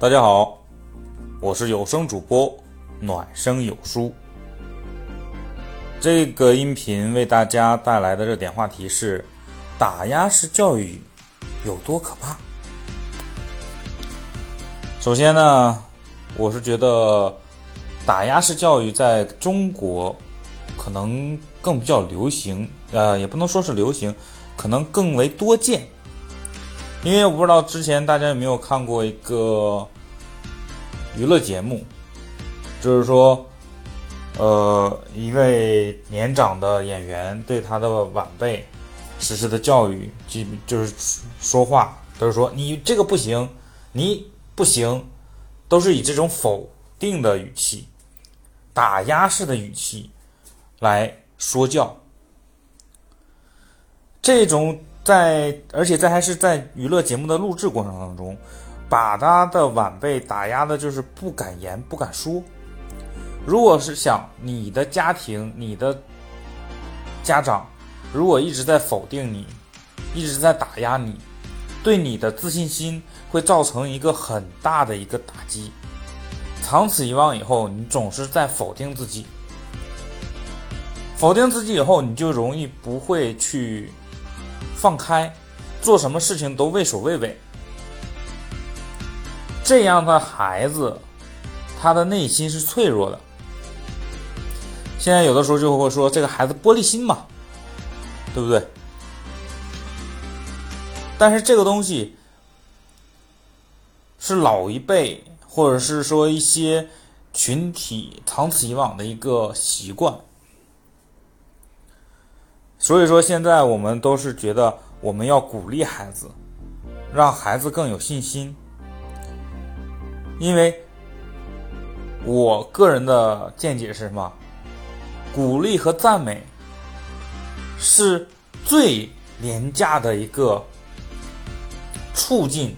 大家好，我是有声主播暖声有书。这个音频为大家带来的热点话题是：打压式教育有多可怕？首先呢，我是觉得打压式教育在中国可能更比较流行，呃，也不能说是流行，可能更为多见。因为我不知道之前大家有没有看过一个娱乐节目，就是说，呃，一位年长的演员对他的晚辈实施的教育，就就是说话都是说你这个不行，你不行，都是以这种否定的语气、打压式的语气来说教，这种。在，而且在还是在娱乐节目的录制过程当中，把他的晚辈打压的，就是不敢言不敢说。如果是想你的家庭、你的家长，如果一直在否定你，一直在打压你，对你的自信心会造成一个很大的一个打击。长此以往以后，你总是在否定自己，否定自己以后，你就容易不会去。放开，做什么事情都畏首畏尾，这样的孩子，他的内心是脆弱的。现在有的时候就会说这个孩子玻璃心嘛，对不对？但是这个东西是老一辈或者是说一些群体长此以往的一个习惯。所以说，现在我们都是觉得我们要鼓励孩子，让孩子更有信心。因为我个人的见解是什么？鼓励和赞美是最廉价的一个促进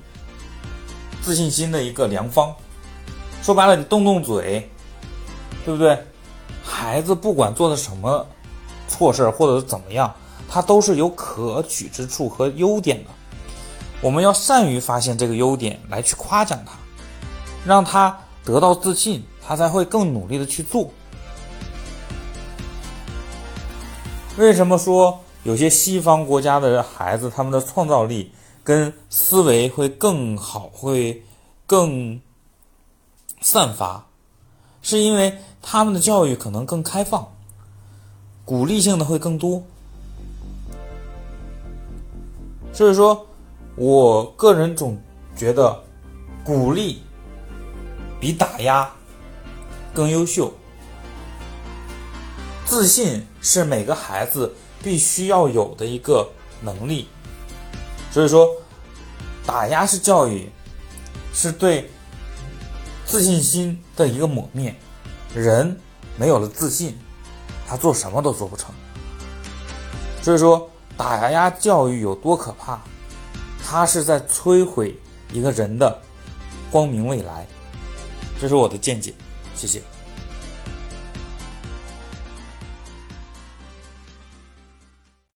自信心的一个良方。说白了，你动动嘴，对不对？孩子不管做的什么。错事儿或者是怎么样，他都是有可取之处和优点的。我们要善于发现这个优点，来去夸奖他，让他得到自信，他才会更努力的去做。为什么说有些西方国家的孩子，他们的创造力跟思维会更好，会更散发？是因为他们的教育可能更开放。鼓励性的会更多，所以说，我个人总觉得，鼓励比打压更优秀。自信是每个孩子必须要有的一个能力，所以说，打压式教育是对自信心的一个抹灭，人没有了自信。他做什么都做不成，所以说打压教育有多可怕？它是在摧毁一个人的光明未来，这是我的见解，谢谢。